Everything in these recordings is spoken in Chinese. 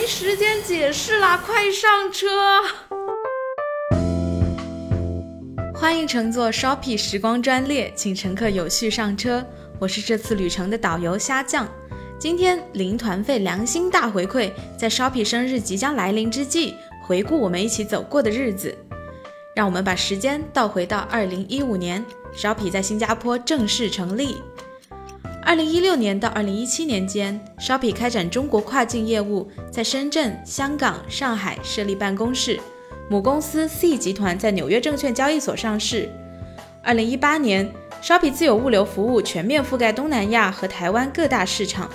没时间解释啦，快上车！欢迎乘坐 Shopee 时光专列，请乘客有序上车。我是这次旅程的导游虾酱。今天零团费良心大回馈，在 Shopee 生日即将来临之际，回顾我们一起走过的日子。让我们把时间倒回到二零一五年，Shopee 在新加坡正式成立。二零一六年到二零一七年间，Shopee 开展中国跨境业务，在深圳、香港、上海设立办公室。母公司 C 集团在纽约证券交易所上市。二零一八年，Shopee 自有物流服务全面覆盖东南亚和台湾各大市场。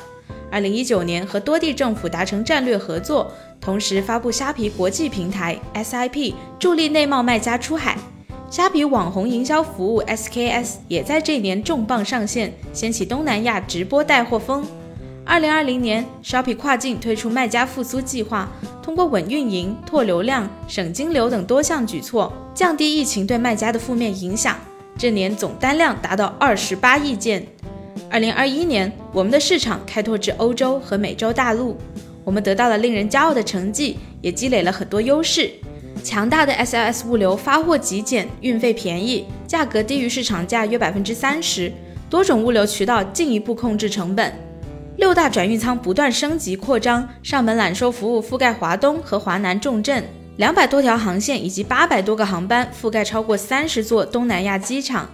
二零一九年，和多地政府达成战略合作，同时发布虾皮国际平台 SIP，助力内贸卖家出海。虾皮网红营销服务 SKS 也在这年重磅上线，掀起东南亚直播带货风。二零二零年，Shopee 跨境推出卖家复苏计划，通过稳运营、拓流量、省金流等多项举措，降低疫情对卖家的负面影响。这年总单量达到二十八亿件。二零二一年，我们的市场开拓至欧洲和美洲大陆，我们得到了令人骄傲的成绩，也积累了很多优势。强大的 SLS 物流，发货极简，运费便宜，价格低于市场价约百分之三十，多种物流渠道进一步控制成本。六大转运仓不断升级扩张，上门揽收服务覆盖华东和华南重镇，两百多条航线以及八百多个航班，覆盖超过三十座东南亚机场。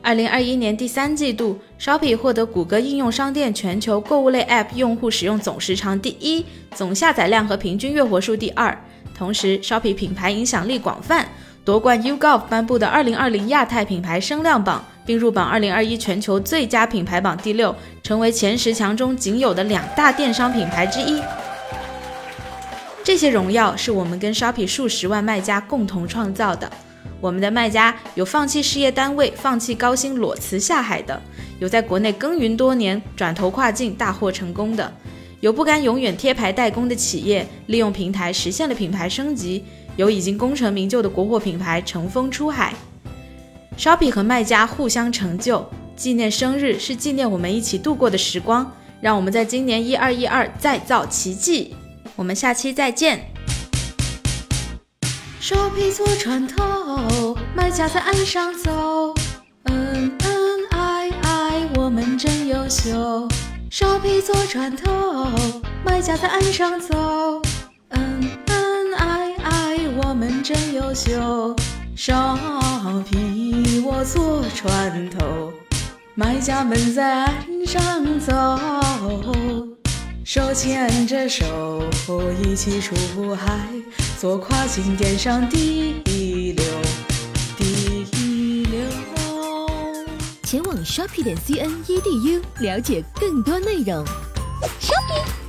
二零二一年第三季度，Shopee 获得谷歌应用商店全球购物类 App 用户使用总时长第一，总下载量和平均月活数第二。同时，Shopee 品牌影响力广泛，夺冠 ugov 颁布的二零二零亚太品牌声量榜。并入榜2021全球最佳品牌榜第六，成为前十强中仅有的两大电商品牌之一。这些荣耀是我们跟 Shopee 数十万卖家共同创造的。我们的卖家有放弃事业单位、放弃高薪裸辞下海的，有在国内耕耘多年转投跨境大获成功的，有不甘永远贴牌代工的企业利用平台实现了品牌升级，有已经功成名就的国货品牌乘风出海。Shopee 和卖家互相成就，纪念生日是纪念我们一起度过的时光。让我们在今年一二一二再造奇迹。我们下期再见。Shopee 坐船头，卖家在岸上走，恩恩爱爱，我们真优秀。Shopee 坐船头，卖家在岸上走，恩恩爱爱，我们真优秀。Shopee 我坐船头，卖家们在岸上走，手牵着手一起出海，做跨境电商第一前往 Shopee 点 cn edu 了解更多内容。Shopee。